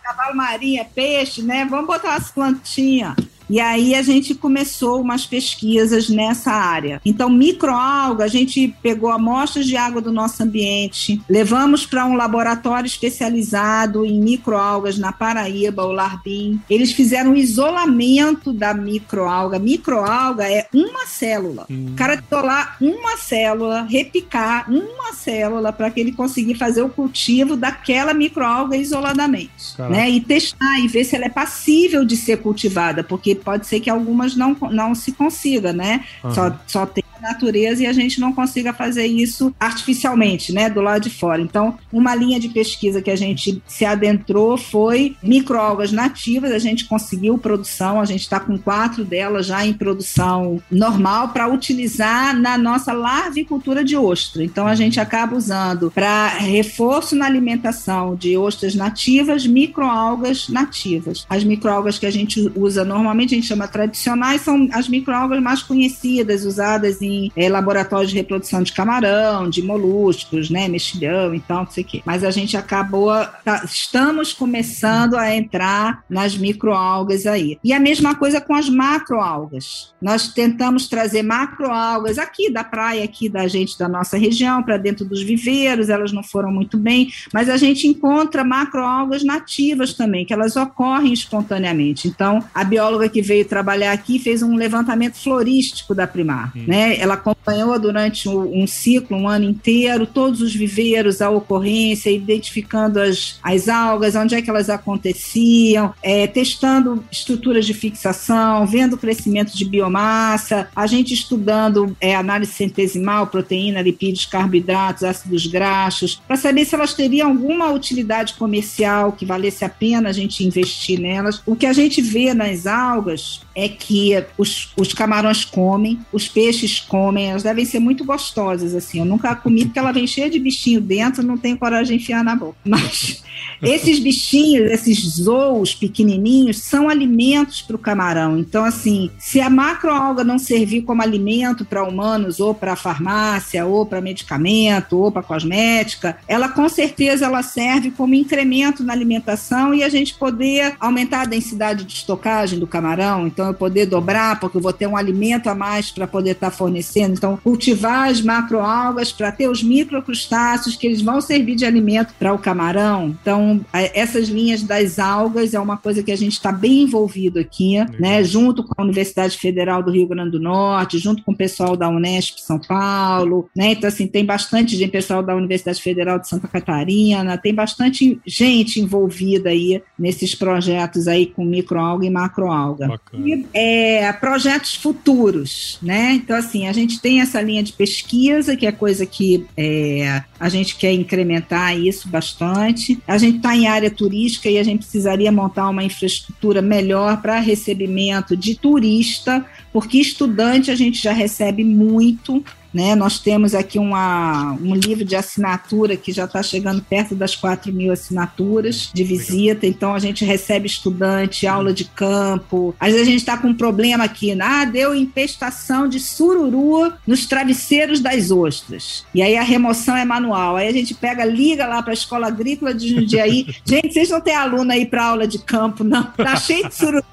[SPEAKER 1] cavalo marinho, peixe, né? Vamos botar as plantinhas. E aí a gente começou umas pesquisas nessa área. Então, microalga, a gente pegou amostras de água do nosso ambiente, levamos para um laboratório especializado em microalgas na Paraíba, o Larbim. Eles fizeram um isolamento da microalga. Microalga é uma célula. Hum. O cara isolar uma célula, repicar uma célula para que ele conseguir fazer o cultivo daquela microalga isoladamente, né? E testar e ver se ela é passível de ser cultivada, porque pode ser que algumas não, não se consiga, né? Uhum. Só, só tem natureza e a gente não consiga fazer isso artificialmente, né, do lado de fora. Então, uma linha de pesquisa que a gente se adentrou foi microalgas nativas, a gente conseguiu produção, a gente está com quatro delas já em produção normal para utilizar na nossa larvicultura de ostra. Então, a gente acaba usando para reforço na alimentação de ostras nativas, microalgas nativas. As microalgas que a gente usa normalmente, a gente chama tradicionais, são as microalgas mais conhecidas, usadas em é, laboratórios de reprodução de camarão, de moluscos, né, mexilhão e tal, não sei o quê. Mas a gente acabou, tá, estamos começando a entrar nas microalgas aí. E a mesma coisa com as macroalgas. Nós tentamos trazer macroalgas aqui da praia, aqui da gente, da nossa região, para dentro dos viveiros, elas não foram muito bem, mas a gente encontra macroalgas nativas também, que elas ocorrem espontaneamente. Então, a bióloga que veio trabalhar aqui fez um levantamento florístico da primar, hum. né? Ela acompanhou durante um, um, ciclo, um ano inteiro, todos os viveiros, a ocorrência, identificando as, as algas, onde é que elas aconteciam, é, testando estruturas de fixação, vendo o crescimento de biomassa, a gente estudando é, análise centesimal, proteína, lipídios, carboidratos, ácidos graxos, para saber se elas teriam alguma utilidade comercial que valesse a pena a gente investir nelas. O que a gente vê nas algas é que os, os camarões comem, os peixes comem, elas devem ser muito gostosas, assim. Eu nunca comi porque ela vem cheia de bichinho dentro, não tenho coragem de enfiar na boca. Mas esses bichinhos, esses zoos pequenininhos, são alimentos para o camarão. Então, assim, se a macroalga não servir como alimento para humanos, ou para farmácia, ou para medicamento, ou para cosmética, ela com certeza ela serve como incremento na alimentação e a gente poder aumentar a densidade de estocagem do camarão. Então, eu poder dobrar, porque eu vou ter um alimento a mais para poder estar tá fornecendo. Então, cultivar as macroalgas para ter os microcrustáceos que eles vão servir de alimento para o camarão. Então, essas linhas das algas é uma coisa que a gente está bem envolvido aqui, né? Junto com a Universidade Federal do Rio Grande do Norte, junto com o pessoal da Unesp São Paulo, né? Então, assim, tem bastante gente, pessoal da Universidade Federal de Santa Catarina, tem bastante gente envolvida aí nesses projetos aí com microalga e macroalga. Bacana. E é, projetos futuros, né? Então, assim, a gente tem essa linha de pesquisa, que é coisa que é, a gente quer incrementar isso bastante. A gente está em área turística e a gente precisaria montar uma infraestrutura melhor para recebimento de turista, porque estudante a gente já recebe muito, né? Nós temos aqui uma, um livro de assinatura que já está chegando perto das 4 mil assinaturas de visita, então a gente recebe estudante, aula de campo. Às vezes a gente está com um problema aqui, né? ah, deu infestação de sururu nos travesseiros das ostras. E aí a remoção é manual. Aí a gente pega, liga lá para a Escola Agrícola de Jundiaí. gente, vocês não têm aluno aí para aula de campo, não? Tá cheio de sururu.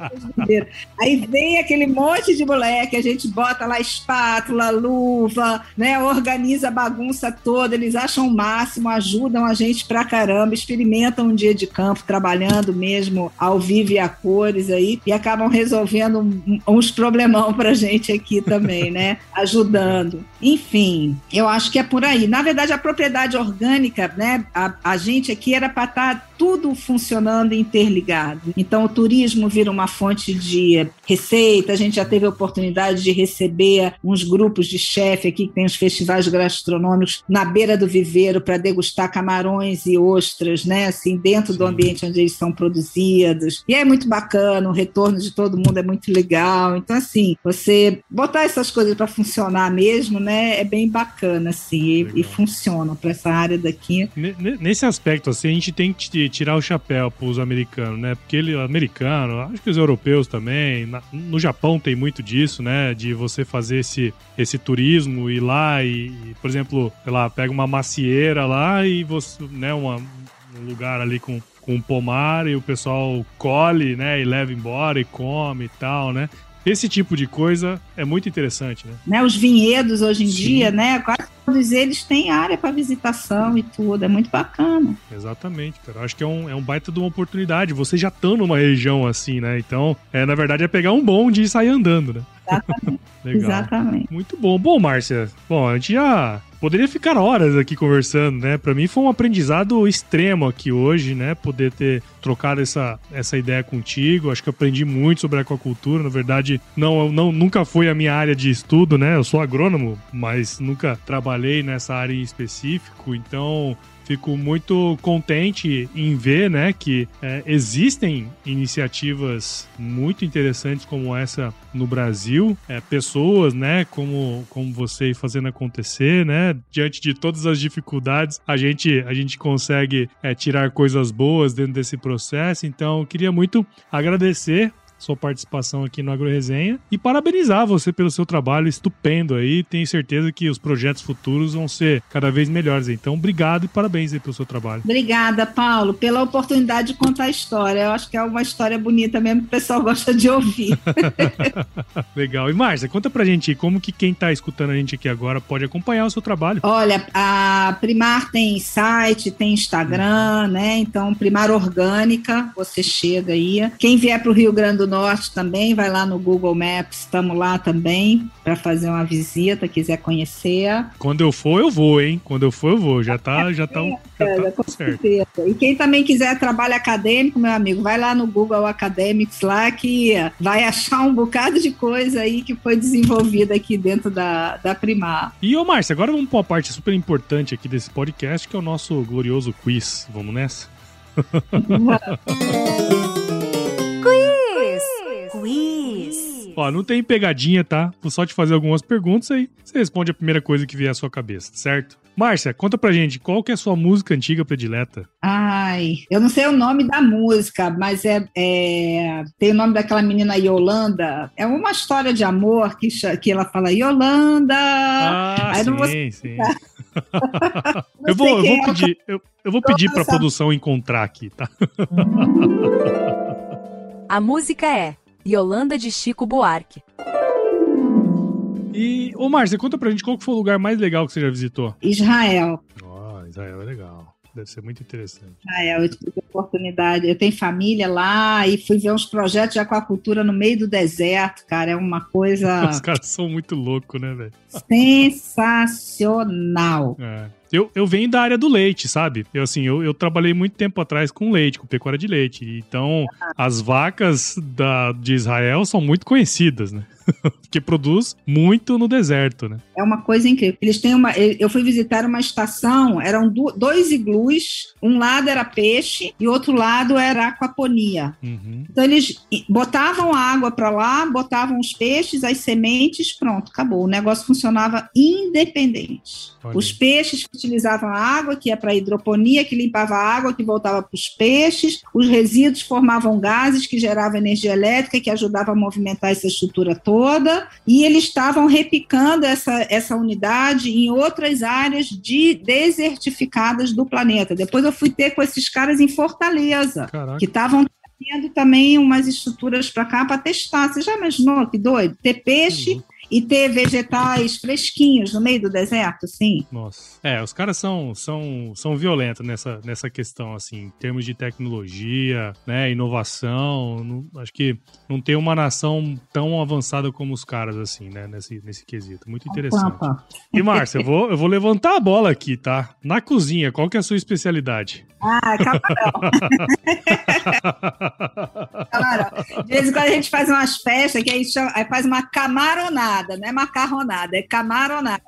[SPEAKER 1] aí vem aquele monte de moleque, a gente bota lá espátula, luva, né, organiza a bagunça toda, eles acham o máximo, ajudam a gente pra caramba, experimentam um dia de campo, trabalhando mesmo ao vivo e a cores aí, e acabam resolvendo uns problemão pra gente aqui também, né, ajudando. Enfim, eu acho que é por aí. Na verdade, a propriedade orgânica, né, a, a gente aqui era para estar tá tudo funcionando interligado. Então, o turismo vira uma fonte de receita, a gente já teve a oportunidade de receber uns grupos de chefe aqui que tem os festivais gastronômicos na beira do viveiro para degustar camarões e ostras, né? Assim, dentro do ambiente onde eles são produzidos. E é muito bacana, o retorno de todo mundo é muito legal. Então, assim, você botar essas coisas para funcionar mesmo, né? É bem bacana, assim, e, e funciona para essa área daqui.
[SPEAKER 2] Nesse aspecto, assim, a gente tem que tirar o chapéu para os americanos, né? Porque ele, americano, acho que os europeus também, na, no Japão tem muito disso, né? De você fazer esse, esse turismo ir lá e, por exemplo, sei lá, pega uma macieira lá e você, né, uma, um lugar ali com, com um pomar e o pessoal colhe, né, e leva embora e come e tal, né? Esse tipo de coisa é muito interessante, né?
[SPEAKER 1] né os vinhedos hoje em Sim. dia, né? Quase todos eles têm área para visitação e tudo. É muito bacana.
[SPEAKER 2] Exatamente, cara. Acho que é um, é um baita de uma oportunidade. Vocês já estão numa região assim, né? Então, é, na verdade, é pegar um bonde e sair andando, né?
[SPEAKER 1] Exatamente. Legal. Exatamente.
[SPEAKER 2] Muito bom. Bom, Márcia, bom, a gente já poderia ficar horas aqui conversando, né? Para mim foi um aprendizado extremo aqui hoje, né? Poder ter trocado essa, essa ideia contigo. Acho que aprendi muito sobre aquacultura. Na verdade, não, não nunca foi a minha área de estudo, né? Eu sou agrônomo, mas nunca trabalhei nessa área em específico. Então, fico muito contente em ver né, que é, existem iniciativas muito interessantes como essa no Brasil, é, pessoas, né, como, como você fazendo acontecer, né, diante de todas as dificuldades, a gente, a gente consegue é, tirar coisas boas dentro desse processo. Então, queria muito agradecer sua participação aqui no Agro Resenha e parabenizar você pelo seu trabalho estupendo aí. Tenho certeza que os projetos futuros vão ser cada vez melhores. Então, obrigado e parabéns aí pelo seu trabalho.
[SPEAKER 1] Obrigada, Paulo, pela oportunidade de contar a história. Eu acho que é uma história bonita mesmo que o pessoal gosta de ouvir.
[SPEAKER 2] Legal. E Márcia, conta pra gente como que quem tá escutando a gente aqui agora pode acompanhar o seu trabalho.
[SPEAKER 1] Olha, a Primar tem site, tem Instagram, uhum. né? Então, Primar Orgânica, você chega aí. Quem vier pro Rio Grande do Norte também, vai lá no Google Maps, estamos lá também para fazer uma visita, quiser conhecer.
[SPEAKER 2] Quando eu for, eu vou, hein? Quando eu for, eu vou. Já tá, já tá, já tá certo.
[SPEAKER 1] E quem também quiser trabalho acadêmico, meu amigo, vai lá no Google Academics lá que vai achar um bocado de coisa aí que foi desenvolvida aqui dentro da, da Primar.
[SPEAKER 2] E ô Márcia, agora vamos para uma parte super importante aqui desse podcast, que é o nosso glorioso quiz. Vamos nessa?
[SPEAKER 3] Quiz.
[SPEAKER 2] Ó, não tem pegadinha, tá? Vou só te fazer algumas perguntas aí. Você responde a primeira coisa que vier à sua cabeça, certo? Márcia, conta pra gente, qual que é a sua música antiga predileta?
[SPEAKER 1] Ai, eu não sei o nome da música, mas é, é tem o nome daquela menina Yolanda. É uma história de amor que, que ela fala Yolanda.
[SPEAKER 2] Ah, Aí sim, vou... sim. eu vou, eu vou é. pedir, eu, eu vou pedir pra produção encontrar aqui, tá?
[SPEAKER 3] a música é Yolanda de Chico Buarque.
[SPEAKER 2] E, ô Márcia, conta pra gente qual foi o lugar mais legal que você já visitou?
[SPEAKER 1] Israel.
[SPEAKER 2] Ó, oh, Israel é legal. Deve ser muito interessante.
[SPEAKER 1] Israel, eu tive oportunidade. Eu tenho família lá e fui ver uns projetos de aquacultura no meio do deserto, cara. É uma coisa.
[SPEAKER 2] Os caras são muito loucos, né, velho?
[SPEAKER 1] Sensacional.
[SPEAKER 2] É. Eu, eu venho da área do leite, sabe? Eu, assim, eu, eu trabalhei muito tempo atrás com leite, com pecuária de leite. Então, as vacas da, de Israel são muito conhecidas, né? que produz muito no deserto, né?
[SPEAKER 1] É uma coisa incrível. Eles têm uma. Eu fui visitar uma estação, eram dois iglus, um lado era peixe e outro lado era aquaponia. Uhum. Então eles botavam a água para lá, botavam os peixes, as sementes, pronto, acabou. O negócio funcionava independente. Olha. Os peixes utilizavam a água, que ia para a hidroponia, que limpava a água, que voltava para os peixes. Os resíduos formavam gases que geravam energia elétrica, que ajudava a movimentar essa estrutura toda toda, e eles estavam repicando essa, essa unidade em outras áreas de desertificadas do planeta. Depois eu fui ter com esses caras em Fortaleza, Caraca. que estavam tendo também umas estruturas para cá para testar. Você já imaginou que doido? Ter peixe. Uhum e ter vegetais fresquinhos no meio do deserto, assim.
[SPEAKER 2] Nossa. É, os caras são, são, são violentos nessa, nessa questão, assim, em termos de tecnologia, né, inovação. Não, acho que não tem uma nação tão avançada como os caras, assim, né, nesse, nesse quesito. Muito interessante. Opa. E, Márcia, eu vou, eu vou levantar a bola aqui, tá? Na cozinha, qual que é a sua especialidade?
[SPEAKER 1] Ah, camarão. camarão. De vez em quando a gente faz umas festas que aí, chama, aí faz uma camaronada, não é macarronada, é camaronada.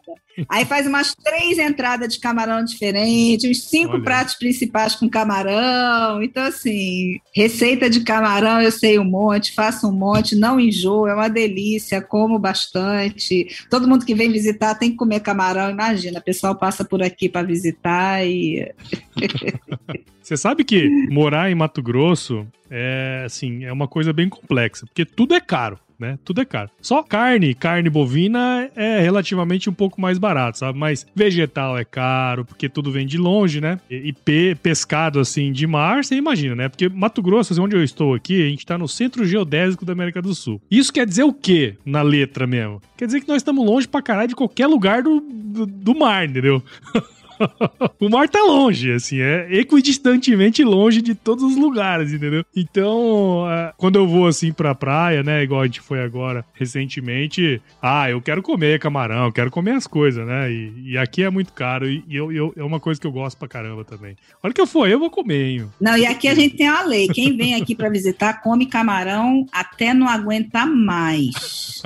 [SPEAKER 1] Aí faz umas três entradas de camarão diferentes, uns cinco Olha. pratos principais com camarão. Então, assim, receita de camarão eu sei um monte, faço um monte, não enjoo, é uma delícia, como bastante. Todo mundo que vem visitar tem que comer camarão, imagina. O pessoal passa por aqui para visitar e.
[SPEAKER 2] Você sabe que morar em Mato Grosso é assim, é uma coisa bem complexa, porque tudo é caro né? Tudo é caro. Só carne, carne bovina é relativamente um pouco mais barato, sabe? Mas vegetal é caro, porque tudo vem de longe, né? E, pe pescado, assim, de mar, você imagina, né? Porque Mato Grosso, assim, onde eu estou aqui, a gente tá no centro geodésico da América do Sul. Isso quer dizer o quê na letra mesmo? Quer dizer que nós estamos longe pra caralho de qualquer lugar do, do, do mar, entendeu? o mar tá longe, assim, é equidistantemente longe de todos os lugares, entendeu? Então, é, quando eu vou assim pra praia, né, igual a gente foi agora recentemente, ah, eu quero comer camarão, eu quero comer as coisas, né? E, e aqui é muito caro e, eu, eu, é uma coisa que eu gosto pra caramba também. A hora que eu for, eu vou comer, hein?
[SPEAKER 1] Não, e aqui a gente tem uma lei: quem vem aqui pra visitar come camarão até não aguentar mais.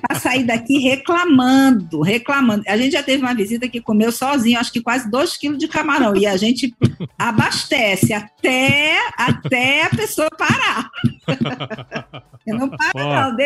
[SPEAKER 1] Pra sair daqui reclamando, reclamando. A gente já teve uma visita que comeu sozinho, acho que quase dois quilos de camarão. E a gente abastece até, até a pessoa parar. Eu não paro, não.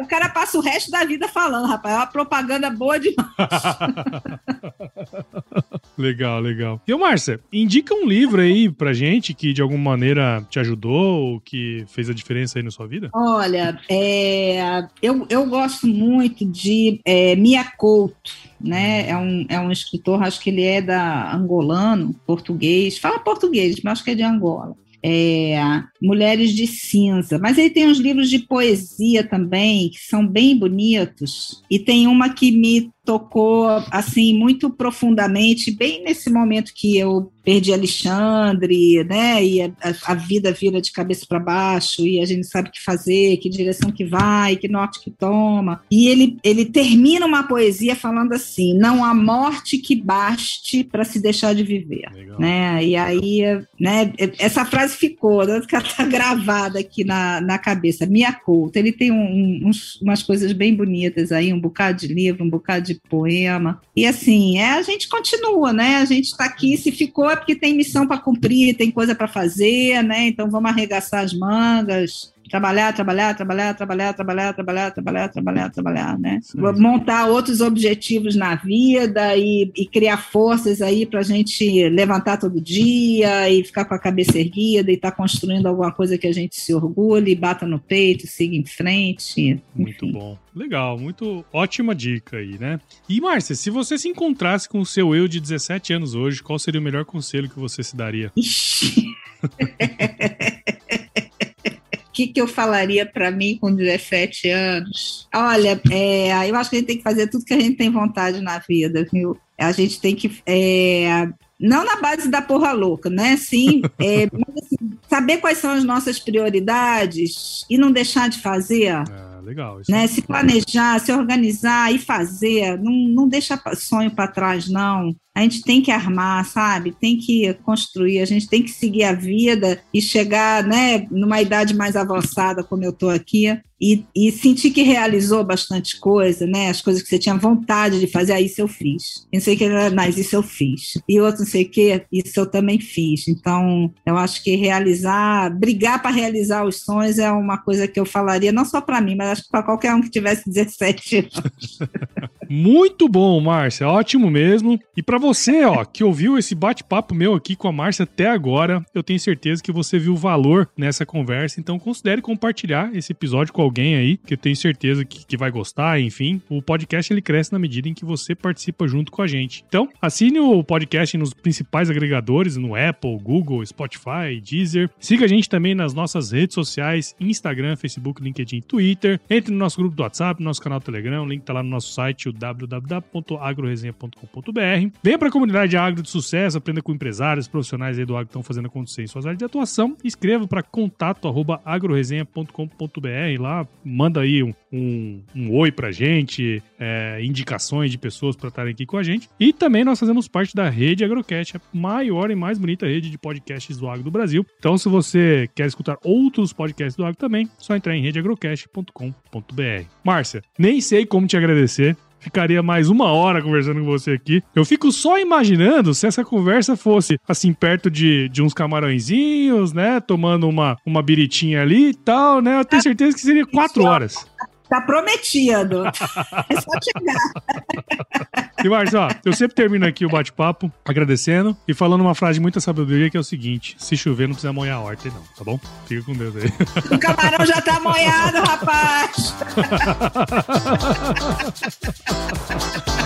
[SPEAKER 1] O cara passa o resto da vida falando, rapaz. É uma propaganda boa demais.
[SPEAKER 2] legal, legal. E, Márcia, indica um livro aí pra gente que de alguma maneira te ajudou ou que fez a diferença aí na sua vida?
[SPEAKER 1] Olha, é, eu, eu gosto muito de é, Mia Couto né? É um, é um escritor, acho que ele é da angolano, português, fala português, mas acho que é de Angola. É, Mulheres de Cinza. Mas ele tem uns livros de poesia também, que são bem bonitos. E tem uma que me tocou assim muito profundamente, bem nesse momento que eu perdi Alexandre, né? E a, a vida vira de cabeça para baixo e a gente sabe o que fazer, que direção que vai, que norte que toma. E ele ele termina uma poesia falando assim: "Não há morte que baste para se deixar de viver", Legal. né? E aí, né? Essa frase ficou, né? tá gravada aqui na, na cabeça. Minha culta. Ele tem um, uns, umas coisas bem bonitas aí, um bocado de livro, um bocado de poema. E assim, é, a gente continua, né? A gente está aqui, se ficou é porque tem missão para cumprir, tem coisa para fazer, né? Então vamos arregaçar as mangas, trabalhar, trabalhar, trabalhar, trabalhar, trabalhar, trabalhar, trabalhar, trabalhar, trabalhar, né? Sim. Montar outros objetivos na vida e, e criar forças aí para a gente levantar todo dia e ficar com a cabeça erguida e estar tá construindo alguma coisa que a gente se orgulhe, bata no peito, siga em frente. Enfim.
[SPEAKER 2] Muito bom. Legal, muito ótima dica aí, né? E Márcia, se você se encontrasse com o seu eu de 17 anos hoje, qual seria o melhor conselho que você se daria?
[SPEAKER 1] Ixi. que, que eu falaria para mim com 17 anos? Olha, é, eu acho que a gente tem que fazer tudo que a gente tem vontade na vida, viu? A gente tem que. É, não na base da porra louca, né? Sim, é, assim, saber quais são as nossas prioridades e não deixar de fazer. É
[SPEAKER 2] legal.
[SPEAKER 1] né? É se planejar, se organizar e fazer, não, não deixa sonho para trás, não. A gente tem que armar, sabe? Tem que construir, a gente tem que seguir a vida e chegar, né, numa idade mais avançada, como eu estou aqui, e, e sentir que realizou bastante coisa, né? As coisas que você tinha vontade de fazer, ah, isso eu fiz. Não sei que, mas isso eu fiz. E outro não sei o que, isso eu também fiz. Então, eu acho que realizar, brigar para realizar os sonhos é uma coisa que eu falaria, não só para mim, mas acho que para qualquer um que tivesse 17 anos.
[SPEAKER 2] Muito bom, Márcia. Ótimo mesmo. E para você, ó, que ouviu esse bate-papo meu aqui com a Márcia até agora, eu tenho certeza que você viu valor nessa conversa. Então, considere compartilhar esse episódio com alguém aí, que eu tenho certeza que, que vai gostar. Enfim, o podcast ele cresce na medida em que você participa junto com a gente. Então, assine o podcast nos principais agregadores, no Apple, Google, Spotify, Deezer. Siga a gente também nas nossas redes sociais, Instagram, Facebook, LinkedIn, Twitter. Entre no nosso grupo do WhatsApp, no nosso canal Telegram, o link tá lá no nosso site, o www.agroresenha.com.br. Venha para a comunidade agro de sucesso, aprenda com empresários, profissionais aí do agro que estão fazendo acontecer em suas áreas de atuação. Escreva para contato@agroresenha.com.br lá, manda aí um, um, um oi pra gente, é, indicações de pessoas para estarem aqui com a gente. E também nós fazemos parte da rede Agrocast, a maior e mais bonita rede de podcasts do agro do Brasil. Então, se você quer escutar outros podcasts do agro também, só entrar em redeagrocast.com.br. Márcia, nem sei como te agradecer ficaria mais uma hora conversando com você aqui. Eu fico só imaginando se essa conversa fosse assim, perto de, de uns camarõezinhos, né? Tomando uma, uma biritinha ali e tal, né? Eu tenho certeza que seria quatro horas.
[SPEAKER 1] Tá prometido. é só chegar.
[SPEAKER 2] E Marcos, ó, eu sempre termino aqui o bate-papo agradecendo e falando uma frase de muita sabedoria que é o seguinte: se chover, não precisa molhar a horta, não, tá bom? Fica com Deus aí.
[SPEAKER 1] O camarão já tá molhado, rapaz!